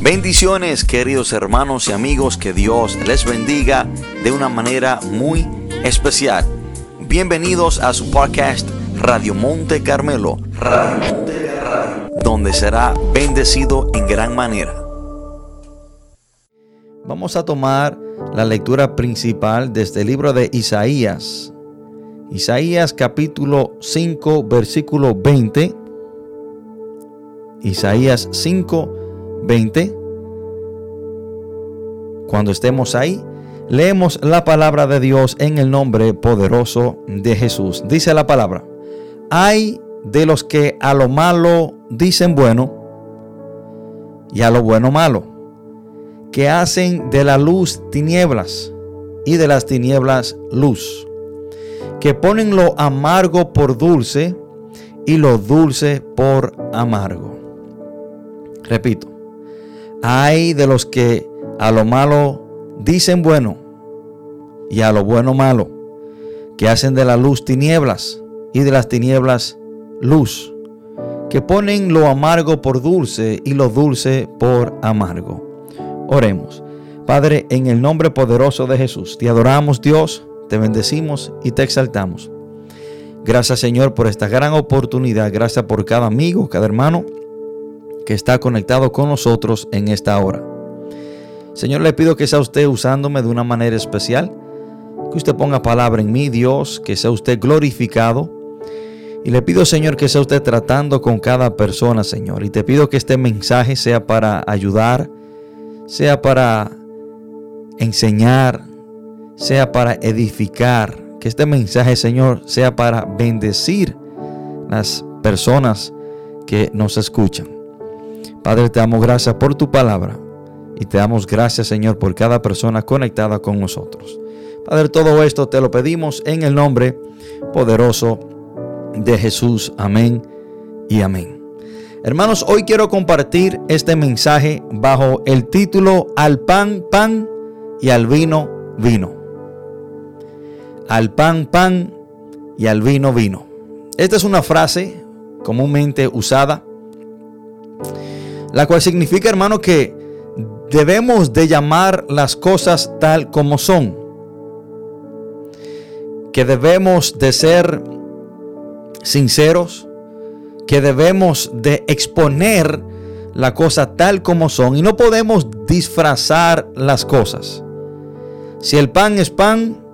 Bendiciones queridos hermanos y amigos, que Dios les bendiga de una manera muy especial. Bienvenidos a su podcast Radio Monte Carmelo, donde será bendecido en gran manera. Vamos a tomar la lectura principal desde el libro de Isaías. Isaías capítulo 5 versículo 20. Isaías 5 20. Cuando estemos ahí, leemos la palabra de Dios en el nombre poderoso de Jesús. Dice la palabra, hay de los que a lo malo dicen bueno y a lo bueno malo, que hacen de la luz tinieblas y de las tinieblas luz, que ponen lo amargo por dulce y lo dulce por amargo. Repito, hay de los que a lo malo dicen bueno y a lo bueno malo, que hacen de la luz tinieblas y de las tinieblas luz, que ponen lo amargo por dulce y lo dulce por amargo. Oremos. Padre, en el nombre poderoso de Jesús, te adoramos Dios, te bendecimos y te exaltamos. Gracias Señor por esta gran oportunidad, gracias por cada amigo, cada hermano que está conectado con nosotros en esta hora. Señor, le pido que sea usted usándome de una manera especial, que usted ponga palabra en mí, Dios, que sea usted glorificado. Y le pido, Señor, que sea usted tratando con cada persona, Señor. Y te pido que este mensaje sea para ayudar, sea para enseñar, sea para edificar. Que este mensaje, Señor, sea para bendecir las personas que nos escuchan. Padre, te damos gracias por tu palabra y te damos gracias, Señor, por cada persona conectada con nosotros. Padre, todo esto te lo pedimos en el nombre poderoso de Jesús. Amén y amén. Hermanos, hoy quiero compartir este mensaje bajo el título Al pan, pan y al vino, vino. Al pan, pan y al vino, vino. Esta es una frase comúnmente usada la cual significa, hermano, que debemos de llamar las cosas tal como son. Que debemos de ser sinceros, que debemos de exponer la cosa tal como son y no podemos disfrazar las cosas. Si el pan es pan,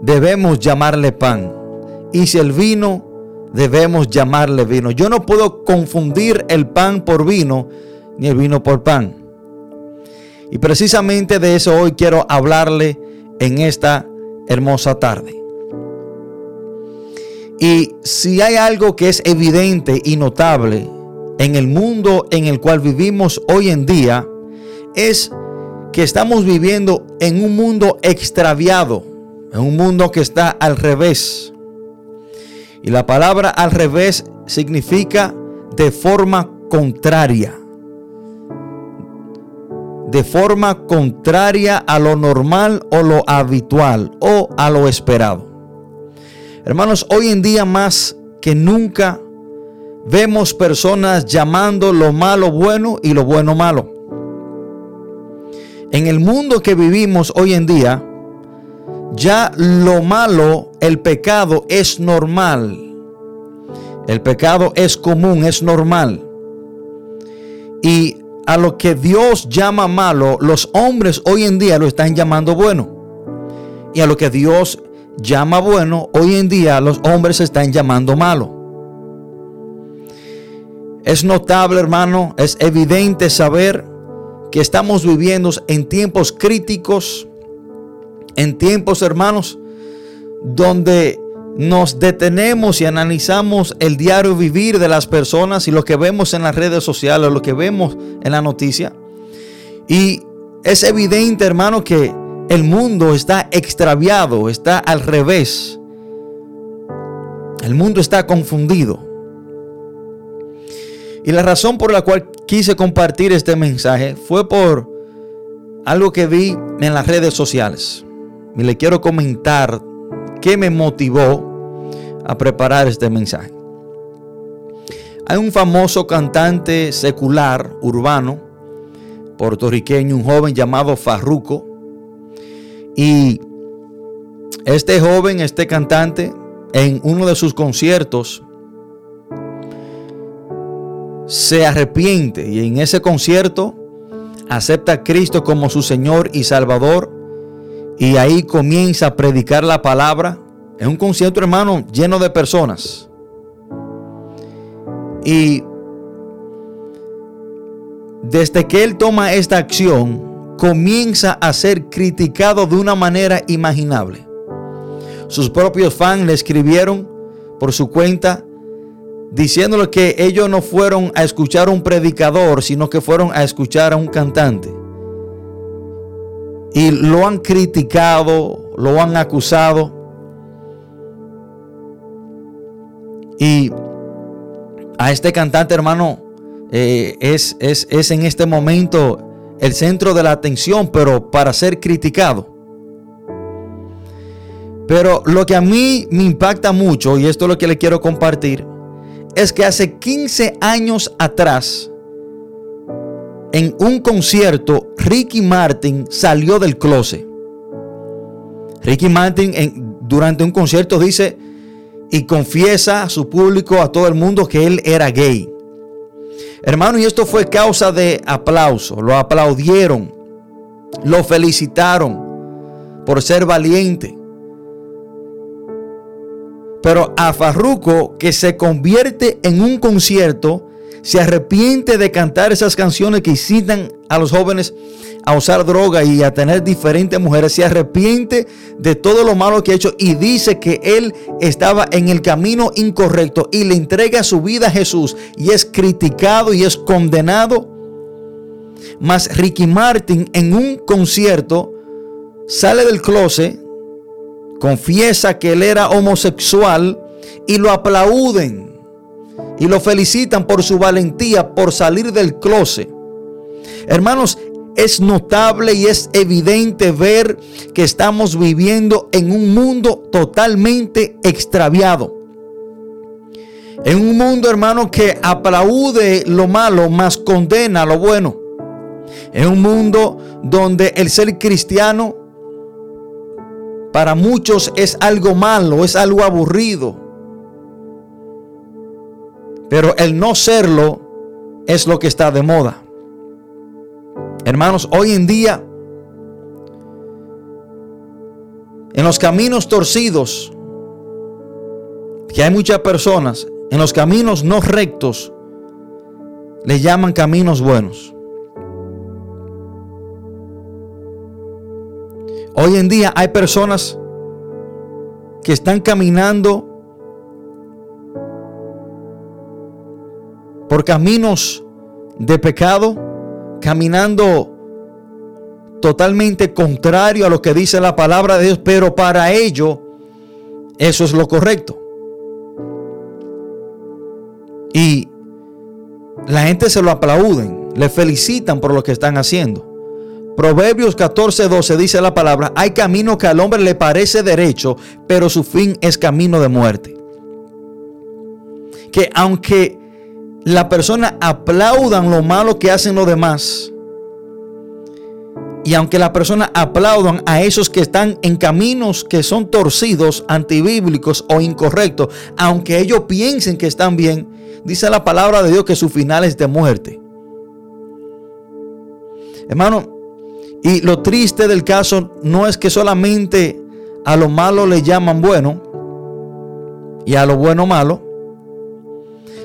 debemos llamarle pan. Y si el vino, debemos llamarle vino. Yo no puedo confundir el pan por vino ni el vino por pan. Y precisamente de eso hoy quiero hablarle en esta hermosa tarde. Y si hay algo que es evidente y notable en el mundo en el cual vivimos hoy en día, es que estamos viviendo en un mundo extraviado, en un mundo que está al revés. Y la palabra al revés significa de forma contraria de forma contraria a lo normal o lo habitual o a lo esperado. Hermanos, hoy en día más que nunca vemos personas llamando lo malo bueno y lo bueno malo. En el mundo que vivimos hoy en día, ya lo malo, el pecado es normal. El pecado es común, es normal. Y a lo que Dios llama malo, los hombres hoy en día lo están llamando bueno. Y a lo que Dios llama bueno, hoy en día los hombres están llamando malo. Es notable, hermano, es evidente saber que estamos viviendo en tiempos críticos, en tiempos, hermanos, donde nos detenemos y analizamos el diario vivir de las personas y lo que vemos en las redes sociales, lo que vemos en la noticia. Y es evidente, hermano, que el mundo está extraviado, está al revés. El mundo está confundido. Y la razón por la cual quise compartir este mensaje fue por algo que vi en las redes sociales. Y le quiero comentar qué me motivó a preparar este mensaje. Hay un famoso cantante secular urbano puertorriqueño, un joven llamado Farruco. Y este joven, este cantante, en uno de sus conciertos, se arrepiente y en ese concierto acepta a Cristo como su Señor y Salvador y ahí comienza a predicar la palabra. Es un concierto, hermano, lleno de personas. Y desde que él toma esta acción, comienza a ser criticado de una manera imaginable. Sus propios fans le escribieron por su cuenta diciéndole que ellos no fueron a escuchar a un predicador, sino que fueron a escuchar a un cantante. Y lo han criticado, lo han acusado. Y a este cantante, hermano, eh, es, es, es en este momento el centro de la atención, pero para ser criticado. Pero lo que a mí me impacta mucho, y esto es lo que le quiero compartir, es que hace 15 años atrás, en un concierto, Ricky Martin salió del closet. Ricky Martin durante un concierto dice y confiesa a su público, a todo el mundo, que él era gay. Hermano, y esto fue causa de aplauso. Lo aplaudieron, lo felicitaron por ser valiente. Pero a Farruco, que se convierte en un concierto, se arrepiente de cantar esas canciones que incitan a los jóvenes a usar droga y a tener diferentes mujeres, se arrepiente de todo lo malo que ha hecho y dice que él estaba en el camino incorrecto y le entrega su vida a Jesús y es criticado y es condenado. Mas Ricky Martin en un concierto sale del closet confiesa que él era homosexual y lo aplauden y lo felicitan por su valentía por salir del closet. Hermanos, es notable y es evidente ver que estamos viviendo en un mundo totalmente extraviado. En un mundo, hermano, que aplaude lo malo, más condena lo bueno. En un mundo donde el ser cristiano para muchos es algo malo, es algo aburrido. Pero el no serlo es lo que está de moda. Hermanos, hoy en día, en los caminos torcidos, que hay muchas personas, en los caminos no rectos, le llaman caminos buenos. Hoy en día hay personas que están caminando por caminos de pecado, caminando totalmente contrario a lo que dice la palabra de Dios, pero para ello eso es lo correcto. Y la gente se lo aplauden, le felicitan por lo que están haciendo. Proverbios 14, 12 dice la palabra, hay camino que al hombre le parece derecho, pero su fin es camino de muerte. Que aunque la persona aplaudan lo malo que hacen los demás, y aunque la persona aplaudan a esos que están en caminos que son torcidos, antibíblicos o incorrectos, aunque ellos piensen que están bien, dice la palabra de Dios que su final es de muerte. Hermano, y lo triste del caso no es que solamente a lo malo le llaman bueno y a lo bueno malo,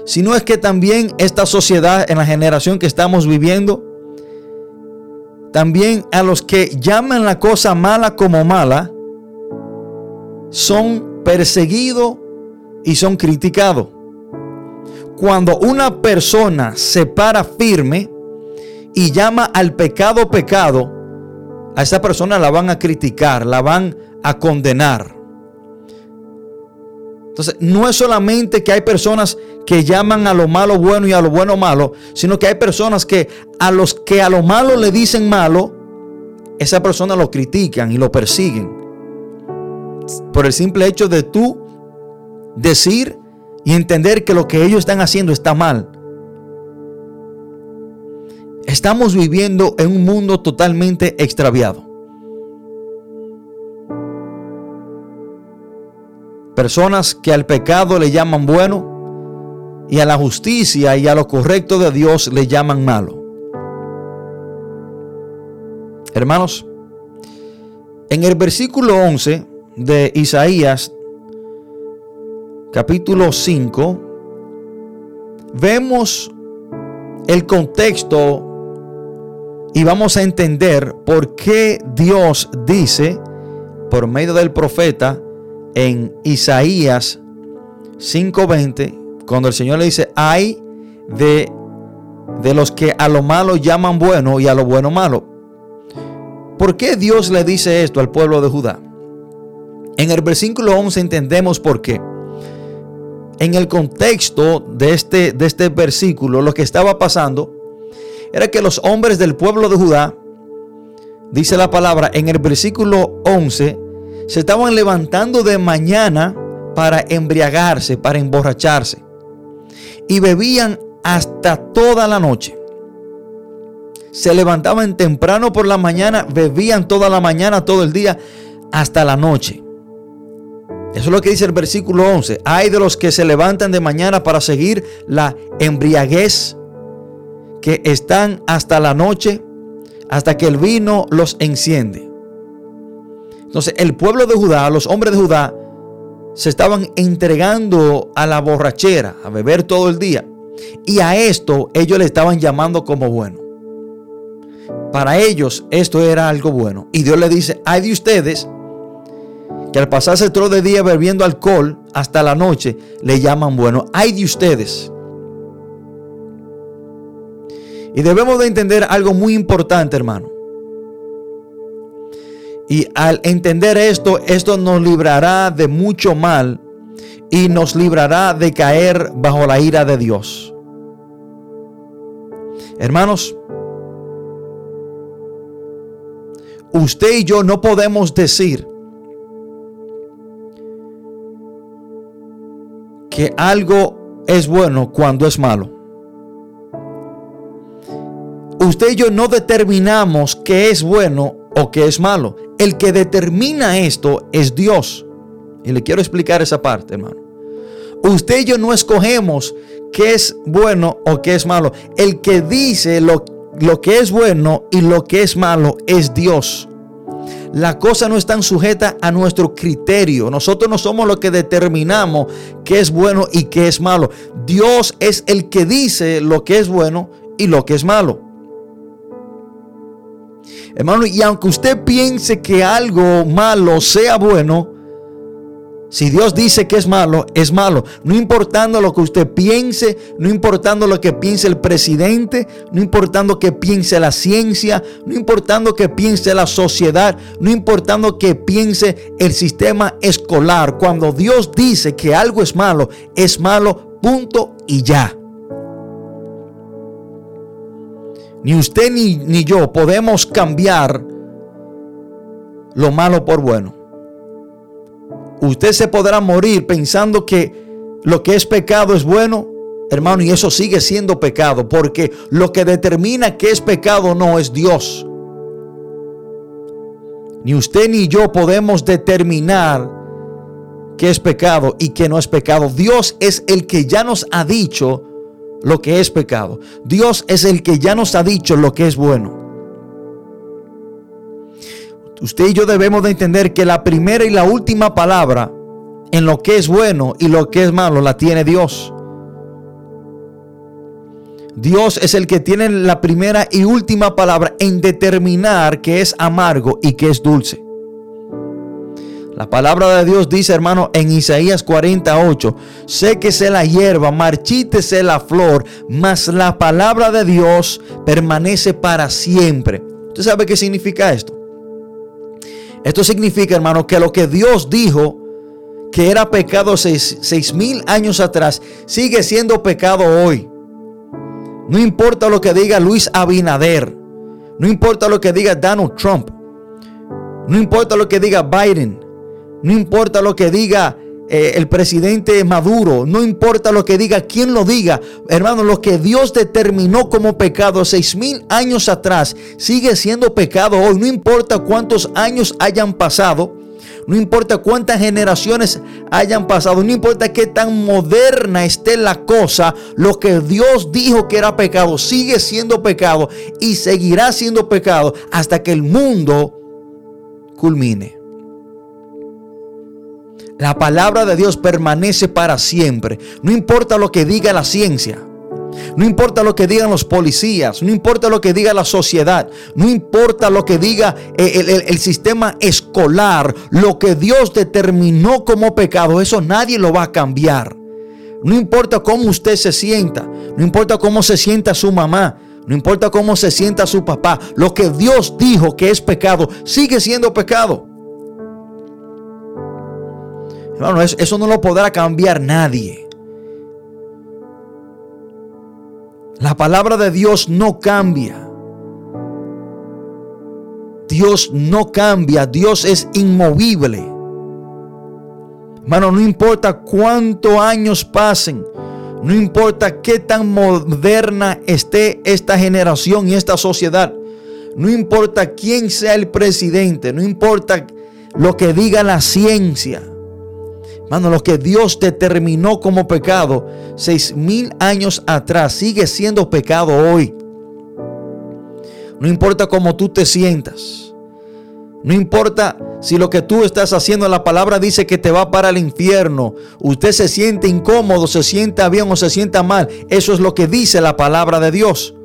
sino es que también esta sociedad en la generación que estamos viviendo, también a los que llaman la cosa mala como mala, son perseguidos y son criticados. Cuando una persona se para firme y llama al pecado pecado, a esa persona la van a criticar, la van a condenar. Entonces, no es solamente que hay personas que llaman a lo malo bueno y a lo bueno malo, sino que hay personas que a los que a lo malo le dicen malo, esa persona lo critican y lo persiguen. Por el simple hecho de tú decir y entender que lo que ellos están haciendo está mal. Estamos viviendo en un mundo totalmente extraviado. Personas que al pecado le llaman bueno y a la justicia y a lo correcto de Dios le llaman malo. Hermanos, en el versículo 11 de Isaías, capítulo 5, vemos el contexto y vamos a entender por qué Dios dice por medio del profeta en Isaías 5:20, cuando el Señor le dice, hay de, de los que a lo malo llaman bueno y a lo bueno malo. ¿Por qué Dios le dice esto al pueblo de Judá? En el versículo 11 entendemos por qué. En el contexto de este, de este versículo, lo que estaba pasando era que los hombres del pueblo de Judá, dice la palabra en el versículo 11, se estaban levantando de mañana para embriagarse, para emborracharse. Y bebían hasta toda la noche. Se levantaban temprano por la mañana, bebían toda la mañana, todo el día, hasta la noche. Eso es lo que dice el versículo 11. Hay de los que se levantan de mañana para seguir la embriaguez, que están hasta la noche, hasta que el vino los enciende. Entonces el pueblo de Judá, los hombres de Judá, se estaban entregando a la borrachera, a beber todo el día. Y a esto ellos le estaban llamando como bueno. Para ellos esto era algo bueno. Y Dios le dice, hay de ustedes que al pasarse todo el día bebiendo alcohol hasta la noche, le llaman bueno. Hay de ustedes. Y debemos de entender algo muy importante, hermano. Y al entender esto, esto nos librará de mucho mal y nos librará de caer bajo la ira de Dios. Hermanos, usted y yo no podemos decir que algo es bueno cuando es malo. Usted y yo no determinamos qué es bueno o qué es malo. El que determina esto es Dios. Y le quiero explicar esa parte, hermano. Usted y yo no escogemos qué es bueno o qué es malo. El que dice lo, lo que es bueno y lo que es malo es Dios. La cosa no están sujeta a nuestro criterio. Nosotros no somos los que determinamos qué es bueno y qué es malo. Dios es el que dice lo que es bueno y lo que es malo. Hermano, y aunque usted piense que algo malo sea bueno, si Dios dice que es malo, es malo. No importando lo que usted piense, no importando lo que piense el presidente, no importando que piense la ciencia, no importando que piense la sociedad, no importando que piense el sistema escolar. Cuando Dios dice que algo es malo, es malo, punto y ya. Ni usted ni, ni yo podemos cambiar lo malo por bueno. Usted se podrá morir pensando que lo que es pecado es bueno, hermano, y eso sigue siendo pecado, porque lo que determina que es pecado no es Dios. Ni usted ni yo podemos determinar qué es pecado y qué no es pecado. Dios es el que ya nos ha dicho lo que es pecado. Dios es el que ya nos ha dicho lo que es bueno. Usted y yo debemos de entender que la primera y la última palabra en lo que es bueno y lo que es malo la tiene Dios. Dios es el que tiene la primera y última palabra en determinar que es amargo y que es dulce. La palabra de Dios dice, hermano, en Isaías 48, séquese la hierba, marchítese la flor, mas la palabra de Dios permanece para siempre. ¿Usted sabe qué significa esto? Esto significa, hermano, que lo que Dios dijo que era pecado seis, seis mil años atrás, sigue siendo pecado hoy. No importa lo que diga Luis Abinader, no importa lo que diga Donald Trump, no importa lo que diga Biden, no importa lo que diga eh, el presidente Maduro, no importa lo que diga, quién lo diga, hermano, lo que Dios determinó como pecado seis mil años atrás sigue siendo pecado hoy, no importa cuántos años hayan pasado. No importa cuántas generaciones hayan pasado, no importa qué tan moderna esté la cosa, lo que Dios dijo que era pecado sigue siendo pecado y seguirá siendo pecado hasta que el mundo culmine. La palabra de Dios permanece para siempre. No importa lo que diga la ciencia. No importa lo que digan los policías, no importa lo que diga la sociedad, no importa lo que diga el, sistema escolar, lo que Dios determinó como pecado, eso nadie lo va a cambiar. No importa cómo usted se sienta, no importa cómo se sienta su mamá, no importa cómo se sienta su papá, lo que Dios dijo que es pecado, sigue siendo pecado. Hermano, eso, eso no lo podrá cambiar nadie. La palabra de Dios no cambia. Dios no cambia. Dios es inmovible. Hermano, no importa cuántos años pasen. No importa qué tan moderna esté esta generación y esta sociedad. No importa quién sea el presidente. No importa lo que diga la ciencia. Hermano, lo que Dios determinó como pecado seis mil años atrás sigue siendo pecado hoy. No importa cómo tú te sientas. No importa si lo que tú estás haciendo, la palabra dice que te va para el infierno. Usted se siente incómodo, se sienta bien o se sienta mal. Eso es lo que dice la palabra de Dios.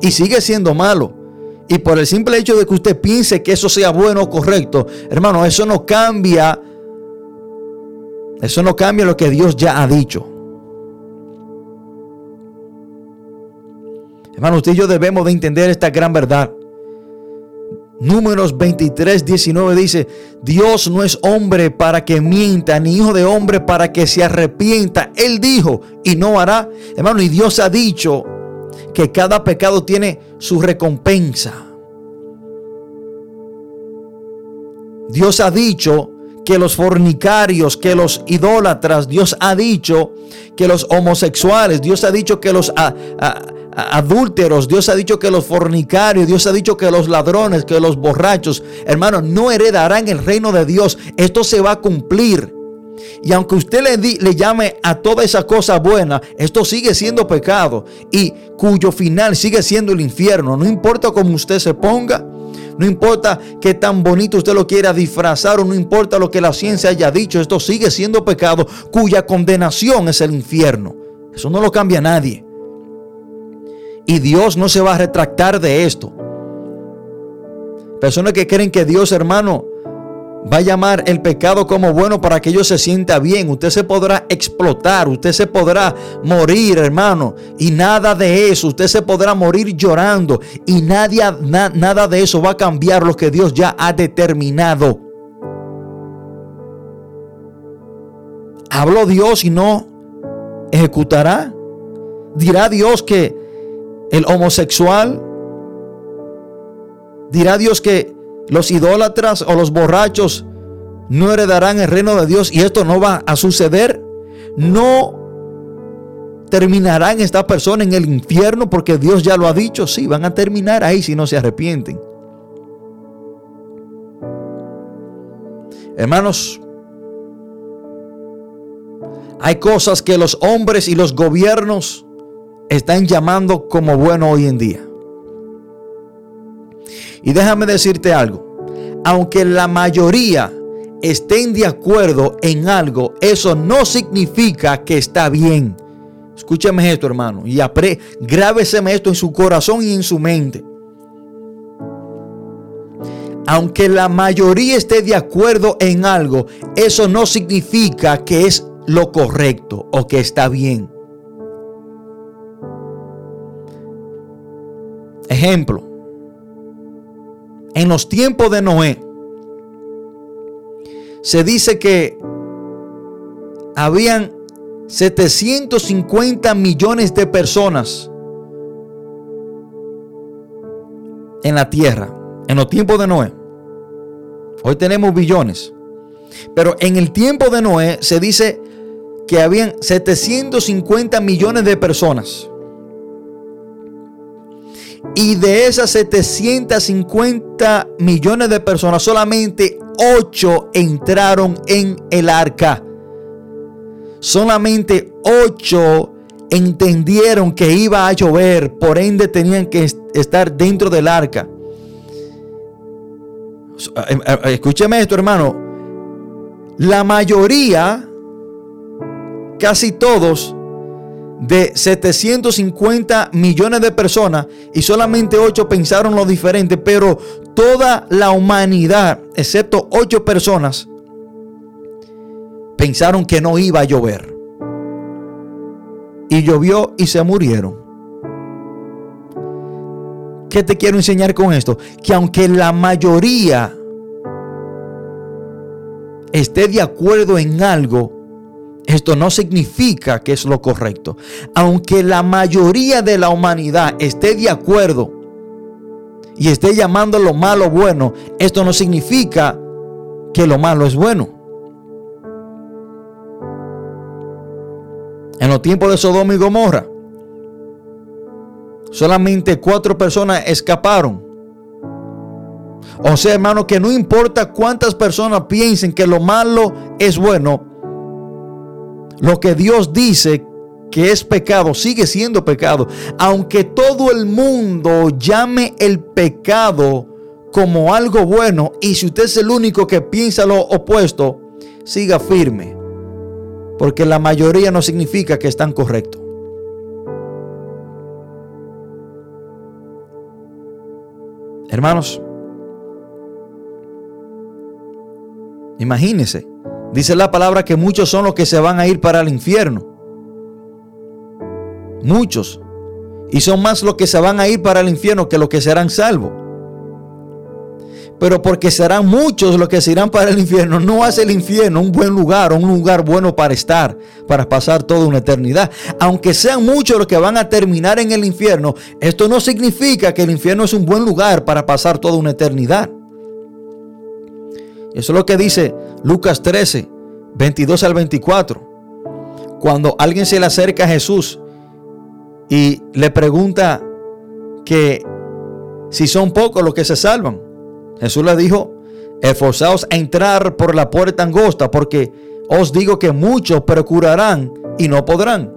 Y sigue siendo malo. Y por el simple hecho de que usted piense que eso sea bueno o correcto, hermano, eso no cambia eso no cambia lo que Dios ya ha dicho. Hermano, usted y yo debemos de entender esta gran verdad. Números 23, 19 dice, Dios no es hombre para que mienta, ni hijo de hombre para que se arrepienta. Él dijo y no hará. Hermano, y Dios ha dicho que cada pecado tiene su recompensa. Dios ha dicho que los fornicarios, que los idólatras, Dios ha dicho que los homosexuales, Dios ha dicho que los adúlteros, Dios ha dicho que los fornicarios, Dios ha dicho que los ladrones, que los borrachos, hermanos, no heredarán el reino de Dios. Esto se va a cumplir. Y aunque usted le, le llame a toda esa cosa buena, esto sigue siendo pecado y cuyo final sigue siendo el infierno. No importa cómo usted se ponga, no importa qué tan bonito usted lo quiera disfrazar o no importa lo que la ciencia haya dicho, esto sigue siendo pecado cuya condenación es el infierno. Eso no lo cambia nadie. Y Dios no se va a retractar de esto. Personas que creen que Dios, hermano, va a llamar el pecado como bueno para que ellos se sienta bien. Usted se podrá explotar, usted se podrá morir, hermano. Y nada de eso, usted se podrá morir llorando. Y nadie, nada de eso va a cambiar lo que Dios ya ha determinado. ¿Habló Dios y no ejecutará? ¿Dirá Dios que el homosexual? ¿Dirá Dios que los idólatras o los borrachos no heredarán el reino de Dios y esto no va a suceder. No terminarán estas personas en el infierno porque Dios ya lo ha dicho. Sí, van a terminar ahí si no se arrepienten. Hermanos, hay cosas que los hombres y los gobiernos están llamando como bueno hoy en día. Y déjame decirte algo, aunque la mayoría estén de acuerdo en algo, eso no significa que está bien. Escúchame esto, hermano, y apre, grábeseme esto en su corazón y en su mente. Aunque la mayoría esté de acuerdo en algo, eso no significa que es lo correcto o que está bien. Ejemplo, en los tiempos de Noé, se dice que habían 750 millones de personas en la tierra, en los tiempos de Noé. Hoy tenemos billones. Pero en el tiempo de Noé se dice que habían 750 millones de personas. Y de esas 750 millones de personas, solamente 8 entraron en el arca. Solamente 8 entendieron que iba a llover, por ende tenían que estar dentro del arca. Eh, eh, escúcheme esto, hermano. La mayoría, casi todos, de 750 millones de personas y solamente 8 pensaron lo diferente, pero toda la humanidad, excepto 8 personas, pensaron que no iba a llover. Y llovió y se murieron. ¿Qué te quiero enseñar con esto? Que aunque la mayoría esté de acuerdo en algo, esto no significa que es lo correcto. Aunque la mayoría de la humanidad esté de acuerdo y esté llamando lo malo bueno, esto no significa que lo malo es bueno. En los tiempos de Sodoma y Gomorra, solamente cuatro personas escaparon. O sea, hermano, que no importa cuántas personas piensen que lo malo es bueno, lo que Dios dice que es pecado sigue siendo pecado. Aunque todo el mundo llame el pecado como algo bueno y si usted es el único que piensa lo opuesto, siga firme. Porque la mayoría no significa que están correctos. Hermanos, imagínense Dice la palabra que muchos son los que se van a ir para el infierno. Muchos. Y son más los que se van a ir para el infierno que los que serán salvos. Pero porque serán muchos los que se irán para el infierno, no hace el infierno un buen lugar, un lugar bueno para estar, para pasar toda una eternidad. Aunque sean muchos los que van a terminar en el infierno, esto no significa que el infierno es un buen lugar para pasar toda una eternidad. Eso es lo que dice Lucas 13, 22 al 24. Cuando alguien se le acerca a Jesús y le pregunta que si son pocos los que se salvan, Jesús le dijo, esforzaos a entrar por la puerta angosta, porque os digo que muchos procurarán y no podrán.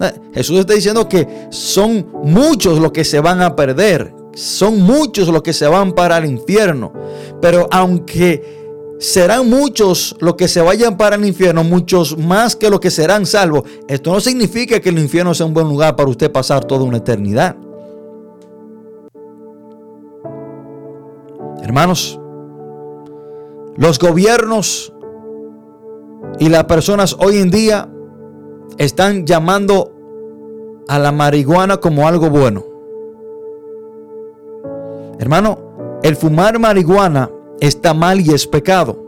Eh, Jesús está diciendo que son muchos los que se van a perder, son muchos los que se van para el infierno. Pero aunque serán muchos los que se vayan para el infierno, muchos más que los que serán salvos, esto no significa que el infierno sea un buen lugar para usted pasar toda una eternidad. Hermanos, los gobiernos y las personas hoy en día están llamando a la marihuana como algo bueno. Hermano, el fumar marihuana está mal y es pecado.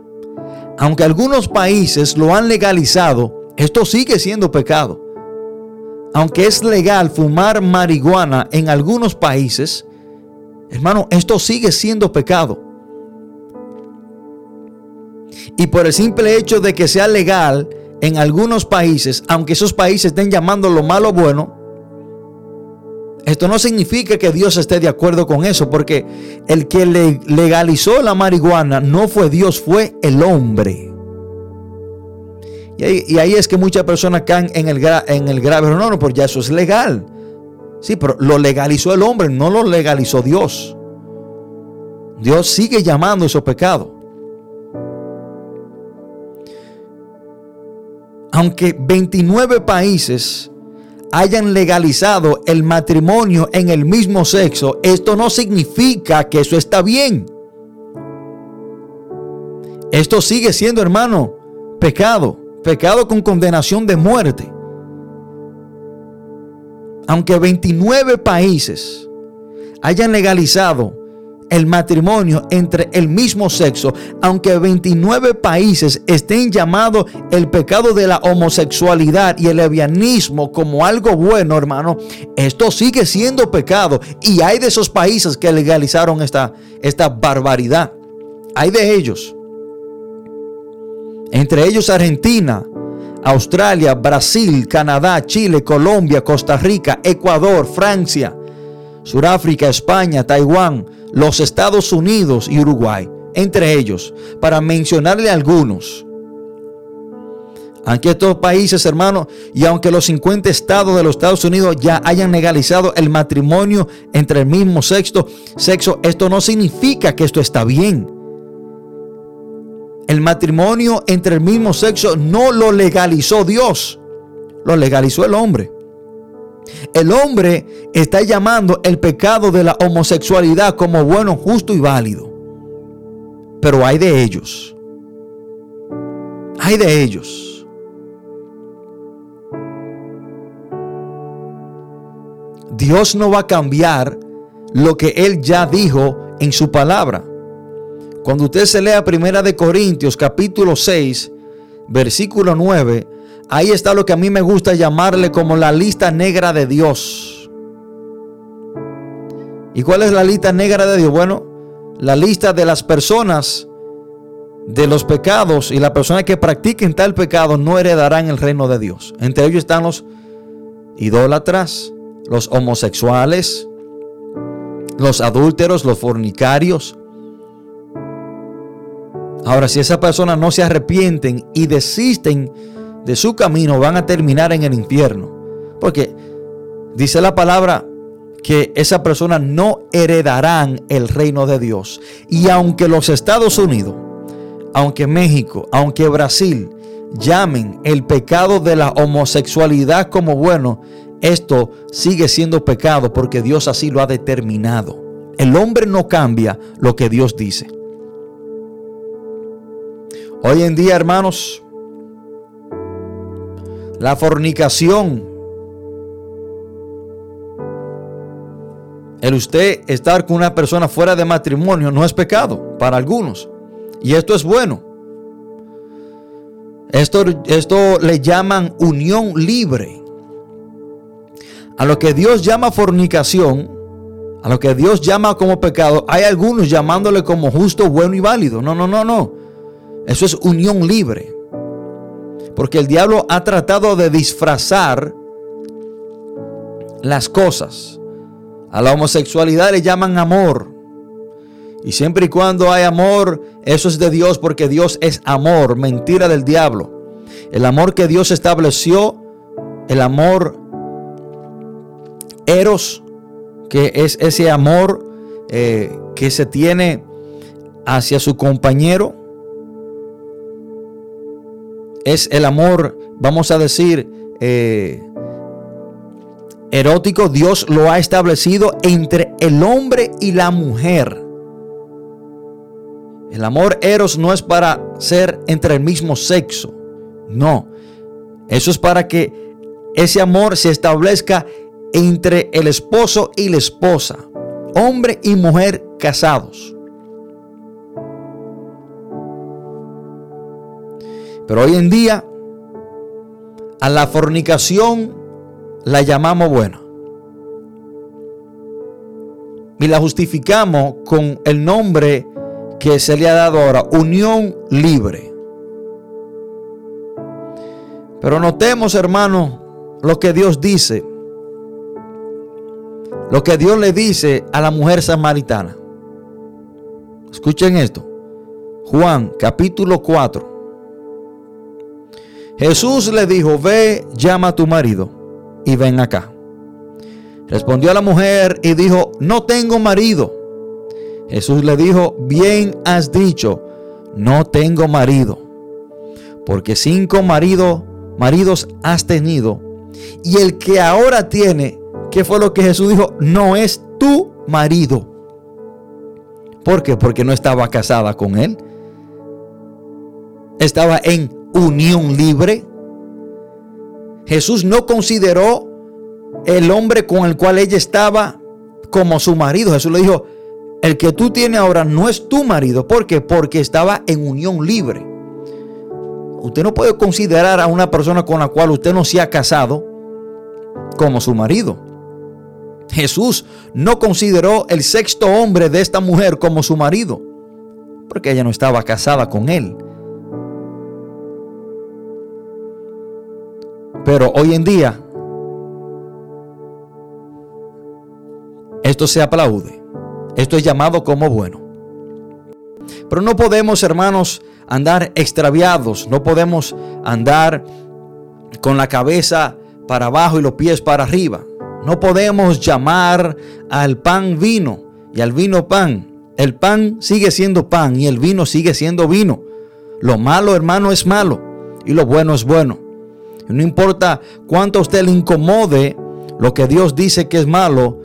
Aunque algunos países lo han legalizado, esto sigue siendo pecado. Aunque es legal fumar marihuana en algunos países, hermano, esto sigue siendo pecado. Y por el simple hecho de que sea legal en algunos países, aunque esos países estén llamando lo malo bueno, esto no significa que Dios esté de acuerdo con eso, porque el que legalizó la marihuana no fue Dios, fue el hombre. Y ahí, es que muchas personas caen en el, en el grave, no, no, pues ya eso es legal. Sí, pero lo legalizó el hombre, no lo legalizó Dios. Dios sigue llamando esos pecados. Aunque 29 países hayan legalizado el matrimonio en el mismo sexo, esto no significa que eso está bien. Esto sigue siendo, hermano, pecado, pecado con condenación de muerte. Aunque 29 países hayan legalizado el matrimonio entre el mismo sexo, aunque 29 países estén llamados el pecado de la homosexualidad y el levianismo como algo bueno, hermano, esto sigue siendo pecado. Y hay de esos países que legalizaron esta, esta barbaridad. Hay de ellos. entre ellos Argentina, Australia, Brasil, Canadá, Chile, Colombia, Costa Rica, Ecuador, Francia, Sudáfrica, España, Taiwán, los Estados Unidos y Uruguay, entre ellos, para mencionarle algunos. Aunque estos países, hermanos, y aunque los 50 estados de los Estados Unidos ya hayan legalizado el matrimonio entre el mismo sexo, sexo, esto no significa que esto está bien. El matrimonio entre el mismo sexo no lo legalizó Dios, lo legalizó el hombre. El hombre está llamando el pecado de la homosexualidad como bueno, justo y válido. Pero hay de ellos. Hay de ellos Dios no va a cambiar lo que Él ya dijo en su palabra. Cuando usted se lea Primera de Corintios capítulo 6, versículo 9, ahí está lo que a mí me gusta llamarle como la lista negra de Dios. ¿Y cuál es la lista negra de Dios? Bueno, la lista de las personas de los pecados y las personas que practiquen tal pecado no heredarán el reino de Dios. Entre ellos están los idólatras, los homosexuales, los adúlteros, los fornicarios. Ahora, si esas personas no se arrepienten y desisten de su camino, van a terminar en el infierno. Porque dice la palabra que esas personas no heredarán el reino de Dios. Y aunque los Estados Unidos, aunque México, aunque Brasil llamen el pecado de la homosexualidad como bueno, esto sigue siendo pecado porque Dios así lo ha determinado. El hombre no cambia lo que Dios dice. Hoy en día, hermanos, la fornicación, el usted estar con una persona fuera de matrimonio no es pecado para algunos. Y esto es bueno. Esto, esto le llaman unión libre a lo que Dios llama fornicación, a lo que Dios llama como pecado, hay algunos llamándole como justo, bueno y válido. No, no, no, no. Eso es unión libre. Porque el diablo ha tratado de disfrazar las cosas. A la homosexualidad le llaman amor. Y siempre y cuando hay amor, eso es de Dios porque Dios es amor, mentira del diablo. El amor que Dios estableció, el amor Eros, que es ese amor eh, que se tiene hacia su compañero. Es el amor, vamos a decir, eh, erótico. Dios lo ha establecido entre el hombre y la mujer. El amor eros no es para ser entre el mismo sexo. No. Eso es para que ese amor se establezca entre el esposo y la esposa, hombre y mujer casados. Pero hoy en día a la fornicación la llamamos buena. Y la justificamos con el nombre que se le ha dado ahora, unión libre. Pero notemos, hermano, lo que Dios dice lo que Dios le dice a la mujer samaritana. Escuchen esto. Juan capítulo 4. Jesús le dijo, ve, llama a tu marido y ven acá. Respondió la mujer y dijo, no tengo marido. Jesús le dijo, bien has dicho, no tengo marido. Porque cinco maridos, maridos has tenido. Y el que ahora tiene ¿Qué fue lo que Jesús dijo? No es tu marido. ¿Por qué? Porque no estaba casada con él. Estaba en unión libre. Jesús no consideró el hombre con el cual ella estaba como su marido. Jesús le dijo, el que tú tienes ahora no es tu marido. ¿Por qué? Porque estaba en unión libre. Usted no puede considerar a una persona con la cual usted no se ha casado como su marido. Jesús no consideró el sexto hombre de esta mujer como su marido, porque ella no estaba casada con él. Pero hoy en día, esto se aplaude. Esto es llamado como bueno. Pero no podemos, hermanos, andar extraviados. No podemos andar con la cabeza para abajo y los pies para arriba. No podemos llamar al pan vino y al vino pan. El pan sigue siendo pan y el vino sigue siendo vino. Lo malo, hermano, es malo y lo bueno es bueno. No importa cuánto a usted le incomode lo que Dios dice que es malo,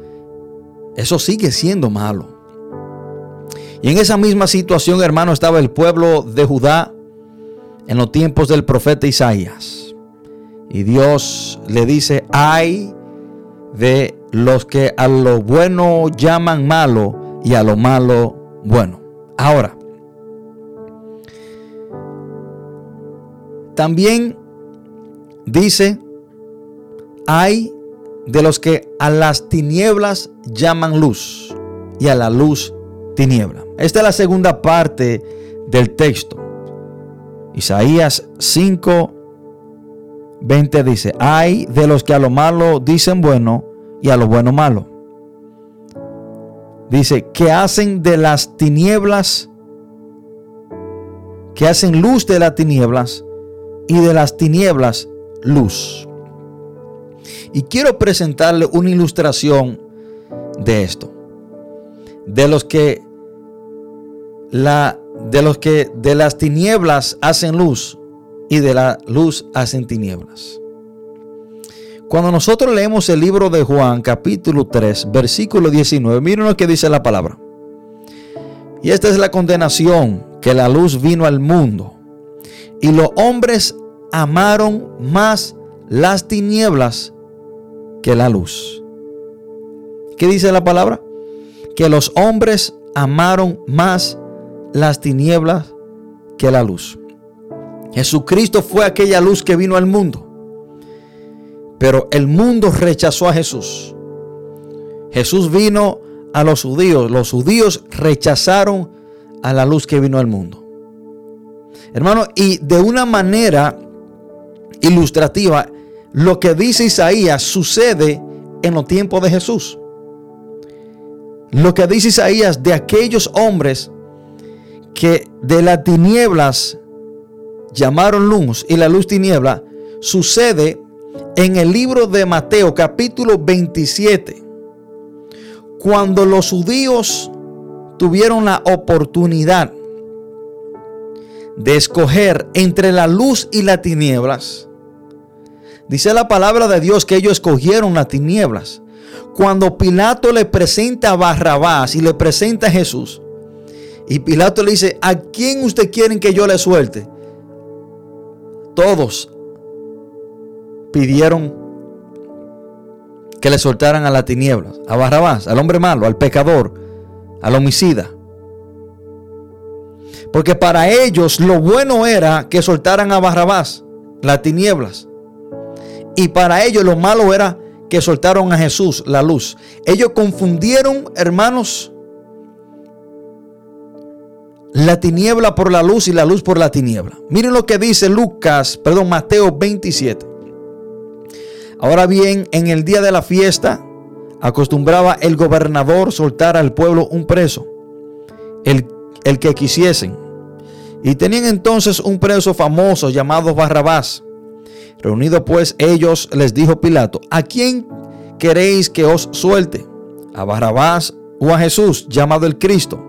eso sigue siendo malo. Y en esa misma situación, hermano, estaba el pueblo de Judá en los tiempos del profeta Isaías. Y Dios le dice, ay de los que a lo bueno llaman malo y a lo malo bueno. Ahora, también dice, hay de los que a las tinieblas llaman luz y a la luz tiniebla. Esta es la segunda parte del texto. Isaías 5, 20 dice, hay de los que a lo malo dicen bueno y a lo bueno malo. Dice, que hacen de las tinieblas, que hacen luz de las tinieblas y de las tinieblas luz. Y quiero presentarle una ilustración de esto. De los que la de los que de las tinieblas hacen luz y de la luz hacen tinieblas. Cuando nosotros leemos el libro de Juan, capítulo 3, versículo 19, miren lo que dice la palabra. Y esta es la condenación, que la luz vino al mundo. Y los hombres amaron más las tinieblas que la luz. ¿Qué dice la palabra? Que los hombres amaron más las tinieblas que la luz. Jesucristo fue aquella luz que vino al mundo. Pero el mundo rechazó a Jesús. Jesús vino a los judíos. Los judíos rechazaron a la luz que vino al mundo. Hermano, y de una manera ilustrativa, lo que dice Isaías sucede en los tiempos de Jesús. Lo que dice Isaías de aquellos hombres que de las tinieblas llamaron luz y la luz tiniebla, sucede en el libro de Mateo capítulo 27, cuando los judíos tuvieron la oportunidad de escoger entre la luz y las tinieblas, dice la palabra de Dios que ellos escogieron las tinieblas. Cuando Pilato le presenta a Barrabás y le presenta a Jesús, y Pilato le dice, ¿a quién usted quieren que yo le suelte? Todos pidieron que le soltaran a la tiniebla, a Barrabás, al hombre malo, al pecador, al homicida. Porque para ellos lo bueno era que soltaran a Barrabás, las tinieblas. Y para ellos lo malo era que soltaron a Jesús, la luz. Ellos confundieron, hermanos, la tiniebla por la luz y la luz por la tiniebla. Miren lo que dice Lucas, perdón, Mateo 27. Ahora bien, en el día de la fiesta acostumbraba el gobernador soltar al pueblo un preso, el, el que quisiesen. Y tenían entonces un preso famoso llamado Barrabás. Reunido pues ellos, les dijo Pilato, ¿a quién queréis que os suelte? ¿A Barrabás o a Jesús, llamado el Cristo?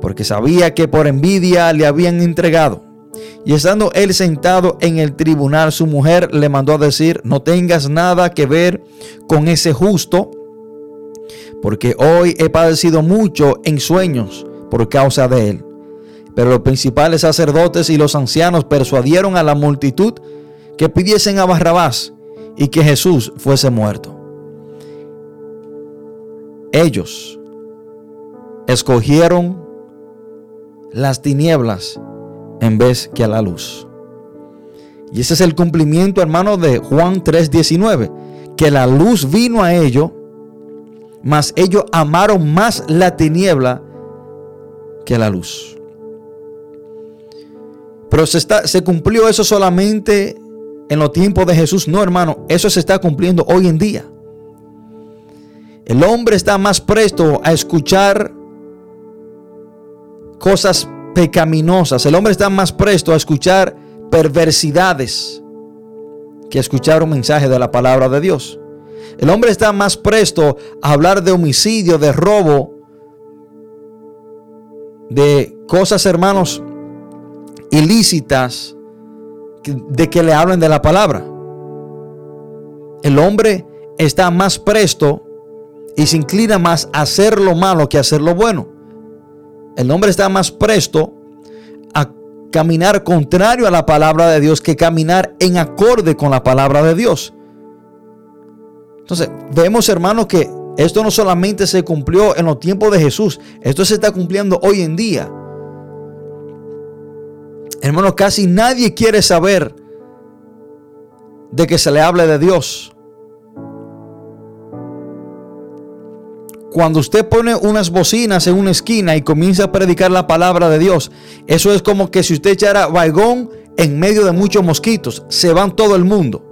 porque sabía que por envidia le habían entregado. Y estando él sentado en el tribunal, su mujer le mandó a decir, no tengas nada que ver con ese justo, porque hoy he padecido mucho en sueños por causa de él. Pero los principales sacerdotes y los ancianos persuadieron a la multitud que pidiesen a Barrabás y que Jesús fuese muerto. Ellos escogieron las tinieblas en vez que a la luz. Y ese es el cumplimiento, hermano, de Juan 3:19, que la luz vino a ellos, mas ellos amaron más la tiniebla que la luz. Pero se, cumplió eso solamente en los tiempos de Jesús. No, hermano, eso se está cumpliendo hoy en día. El hombre está más presto a escuchar cosas pecaminosas. El hombre está más presto a escuchar perversidades que a escuchar un mensaje de la palabra de Dios. El hombre está más presto a hablar de homicidio, de robo, de cosas, hermanos, ilícitas, de que le hablen de la palabra. El hombre está más presto y se inclina más a hacer lo malo que a hacer lo bueno. El hombre está más presto a caminar contrario a la palabra de Dios que caminar en acorde con la palabra de Dios. Entonces, vemos hermanos que esto no solamente se cumplió en los tiempos de Jesús, esto se está cumpliendo hoy en día. Hermano, casi nadie quiere saber de que se le hable de Dios. Cuando usted pone unas bocinas en una esquina y comienza a predicar la palabra de Dios, eso es como que si usted echara vaigón en medio de muchos mosquitos, se van todo el mundo.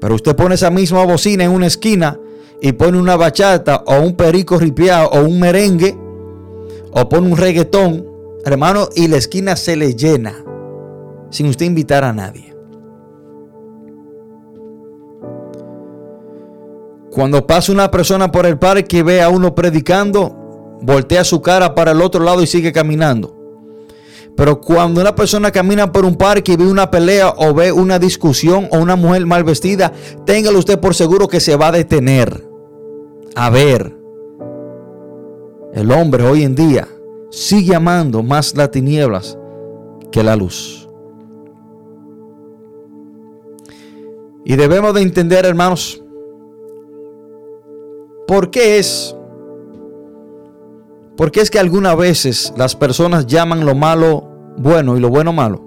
Pero usted pone esa misma bocina en una esquina y pone una bachata o un perico ripiado o un merengue o pone un reggaetón, hermano, y la esquina se le llena sin usted invitar a nadie. Cuando pasa una persona por el parque y ve a uno predicando, voltea su cara para el otro lado y sigue caminando. Pero cuando una persona camina por un parque y ve una pelea o ve una discusión o una mujer mal vestida, téngalo usted por seguro que se va a detener. A ver, el hombre hoy en día sigue amando más las tinieblas que la luz. Y debemos de entender, hermanos, por qué es ¿Por qué es que algunas veces las personas llaman lo malo bueno y lo bueno malo?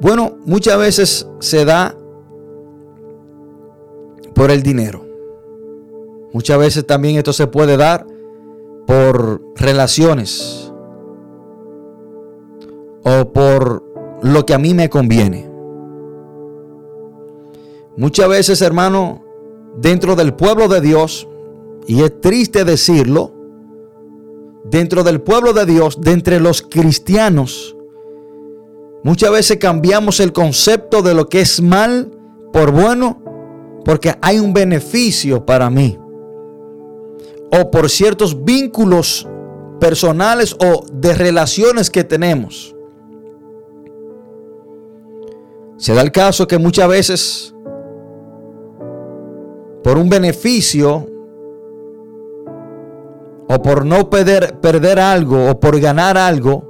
Bueno, muchas veces se da por el dinero. Muchas veces también esto se puede dar por relaciones o por lo que a mí me conviene. Muchas veces, hermano, dentro del pueblo de Dios, y es triste decirlo, dentro del pueblo de Dios, de entre los cristianos, muchas veces cambiamos el concepto de lo que es mal por bueno porque hay un beneficio para mí. O por ciertos vínculos personales o de relaciones que tenemos. Se da el caso que muchas veces, por un beneficio, o por no perder, algo o por ganar algo,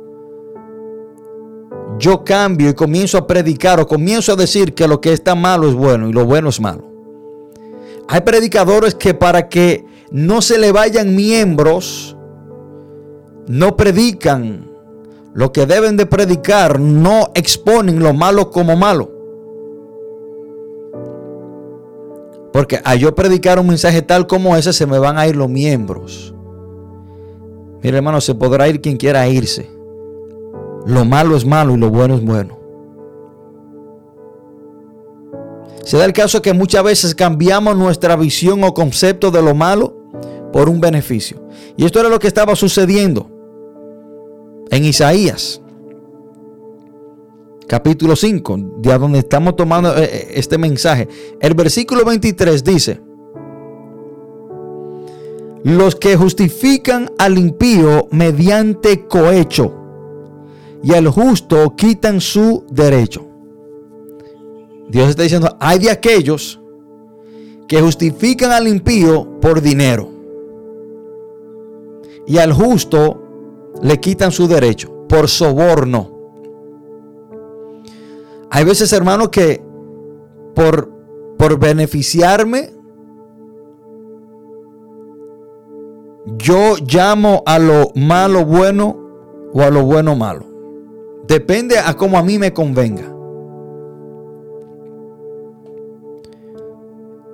yo cambio y comienzo a predicar o comienzo a decir que lo que está malo es bueno y lo bueno es malo. Hay predicadores que para que no se le vayan miembros, no predican lo que deben de predicar, no exponen lo malo como malo. Porque a yo predicar un mensaje tal como ese se me van a ir los miembros. Mire hermano, se podrá ir quien quiera irse. Lo malo es malo y lo bueno es bueno. Se da el caso que muchas veces cambiamos nuestra visión o concepto de lo malo por un beneficio. Y esto era lo que estaba sucediendo en Isaías, capítulo 5, de donde estamos tomando eh, eh, este mensaje. El versículo 23 dice, los que justifican al impío mediante cohecho y al justo quitan su derecho. Dios está diciendo, hay de aquellos que justifican al impío por dinero y al justo le quitan su derecho por soborno. Hay veces, hermanos, que por, por beneficiarme yo llamo a lo malo bueno o a lo bueno malo. Depende a cómo a mí me convenga.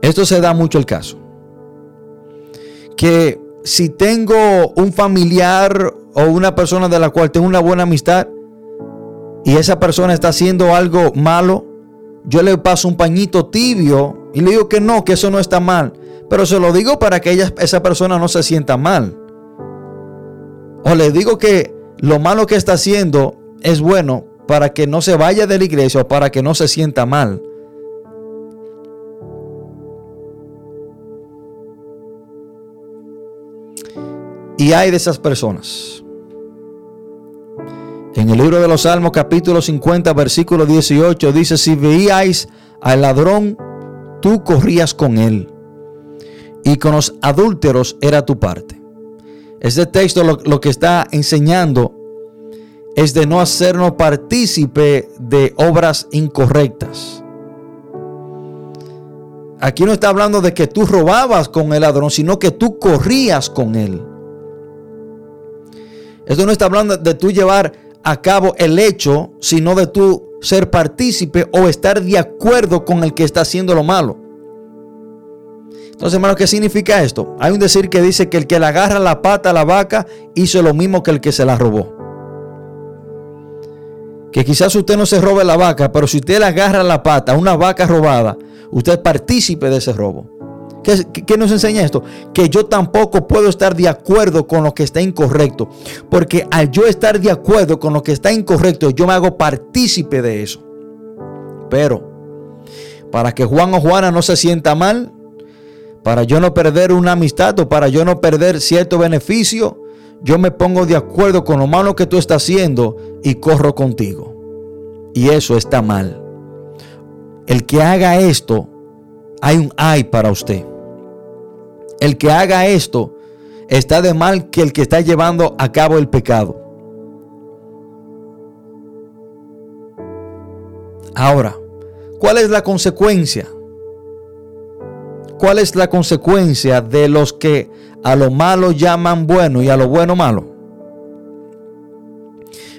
Esto se da mucho el caso. Que si tengo un familiar o una persona de la cual tengo una buena amistad y esa persona está haciendo algo malo, yo le paso un pañito tibio y le digo que no, que eso no está mal. Pero se lo digo para que esa persona no se sienta mal. O le digo que lo malo que está haciendo es bueno para que no se vaya de la iglesia o para que no se sienta mal. Y hay de esas personas. En el libro de los Salmos capítulo 50 versículo 18 dice, si veíais al ladrón, tú corrías con él. Y con los adúlteros era tu parte. Este texto lo, lo que está enseñando es de no hacernos partícipe de obras incorrectas. Aquí no está hablando de que tú robabas con el ladrón, sino que tú corrías con él. Esto no está hablando de tú llevar a cabo el hecho, sino de tú ser partícipe o estar de acuerdo con el que está haciendo lo malo. Entonces, hermano, ¿qué significa esto? Hay un decir que dice que el que le agarra la pata a la vaca hizo lo mismo que el que se la robó. Que quizás usted no se robe la vaca, pero si usted le agarra la pata a una vaca robada, usted es partícipe de ese robo. ¿Qué, nos enseña esto? Que yo tampoco puedo estar de acuerdo con lo que está incorrecto. Porque al yo estar de acuerdo con lo que está incorrecto, yo me hago partícipe de eso. Pero, para que Juan o Juana no se sienta mal, para yo no perder una amistad o para yo no perder cierto beneficio, yo me pongo de acuerdo con lo malo que tú estás haciendo y corro contigo. Y eso está mal. El que haga esto, hay un ay para usted. El que haga esto está de mal que el que está llevando a cabo el pecado. Ahora, ¿cuál es la consecuencia? ¿Cuál es la consecuencia de los que a lo malo llaman bueno y a lo bueno malo?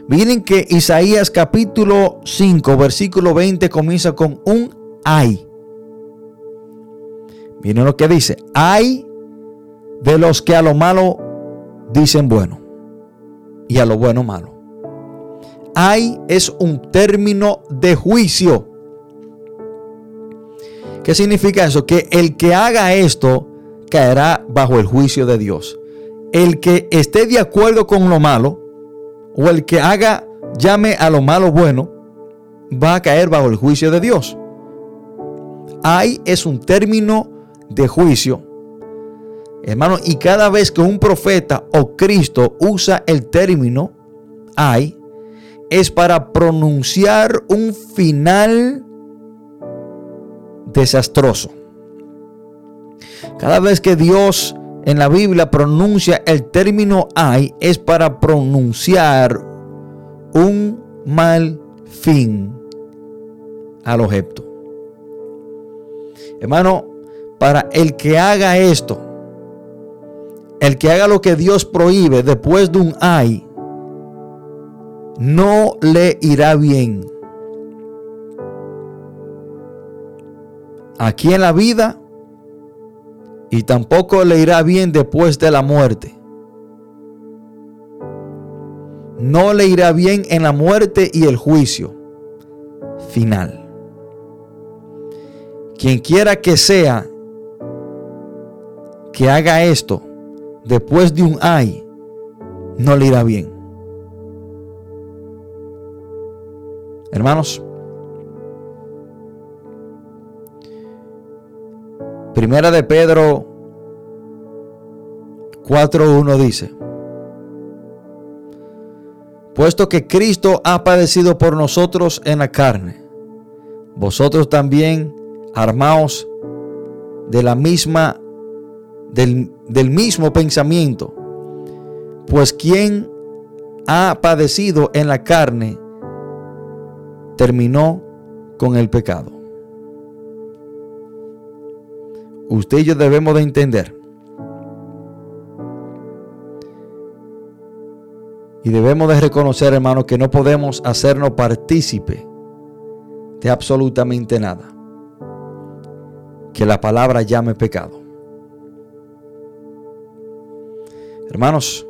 Miren que Isaías capítulo 5, versículo 20 comienza con un ay. Miren lo que dice, ay de los que a lo malo dicen bueno y a lo bueno malo. Ay es un término de juicio. ¿Qué significa eso? Que el que haga esto caerá bajo el juicio de Dios. El que esté de acuerdo con lo malo o el que haga llame a lo malo bueno va a caer bajo el juicio de Dios. Ay es un término de juicio Hermano, y cada vez que un profeta o Cristo usa el término hay, es para pronunciar un final desastroso. Cada vez que Dios en la Biblia pronuncia el término hay, es para pronunciar un mal fin al objeto. Hermano, para el que haga esto, el que haga lo que Dios prohíbe después de un ay, no le irá bien. Aquí en la vida y tampoco le irá bien después de la muerte. No le irá bien en la muerte y el juicio final. Quien quiera que sea que haga esto, después de un ay, no le irá bien. Hermanos, Primera de Pedro 4.1 dice, puesto que Cristo ha padecido por nosotros en la carne, vosotros también armaos de la misma del, mismo pensamiento. Pues quien ha padecido en la carne terminó con el pecado. Usted y yo debemos de entender. Y debemos de reconocer, hermano, que no podemos hacernos partícipe de absolutamente nada. Que la palabra llame pecado. Hermanos,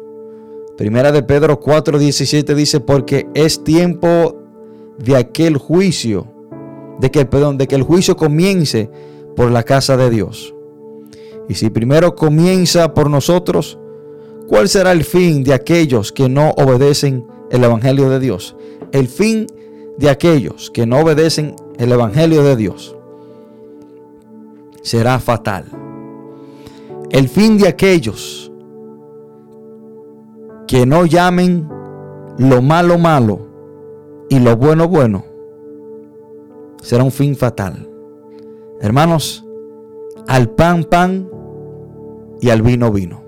primera de Pedro 4:17 dice, porque es tiempo de aquel juicio, de que, perdón, de que el juicio comience por la casa de Dios. Y si primero comienza por nosotros, ¿cuál será el fin de aquellos que no obedecen el Evangelio de Dios? El fin de aquellos que no obedecen el Evangelio de Dios será fatal. El fin de aquellos que no llamen lo malo malo y lo bueno bueno será un fin fatal. Hermanos, al pan pan y al vino vino.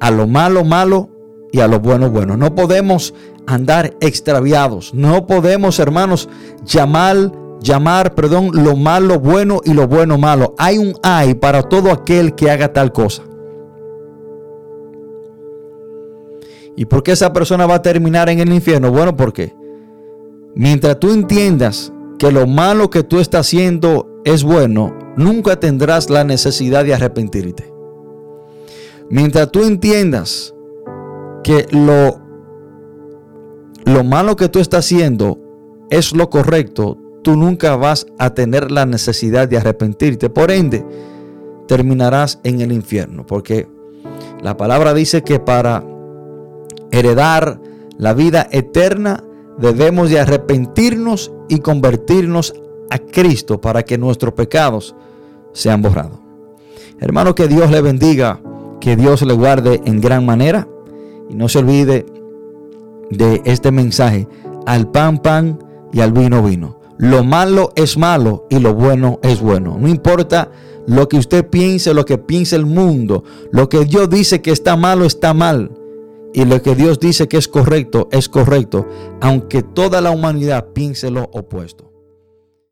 A lo malo malo y a lo bueno bueno. No podemos andar extraviados. No podemos, hermanos, llamar llamar, perdón, lo malo bueno y lo bueno malo. Hay un ay para todo aquel que haga tal cosa. ¿Y por qué esa persona va a terminar en el infierno? Bueno, porque mientras tú entiendas que lo malo que tú estás haciendo es bueno, nunca tendrás la necesidad de arrepentirte. Mientras tú entiendas que lo, lo malo que tú estás haciendo es lo correcto, tú nunca vas a tener la necesidad de arrepentirte. Por ende, terminarás en el infierno. Porque la palabra dice que para heredar la vida eterna debemos de arrepentirnos y convertirnos a Cristo para que nuestros pecados sean borrados. Hermano, que Dios le bendiga, que Dios le guarde en gran manera. Y no se olvide de este mensaje, al pan pan y al vino vino. Lo malo es malo y lo bueno es bueno. No importa lo que usted piense, lo que piense el mundo. Lo que Dios dice que está malo, está mal. Y lo que Dios dice que es correcto, es correcto. Aunque toda la humanidad piense lo opuesto.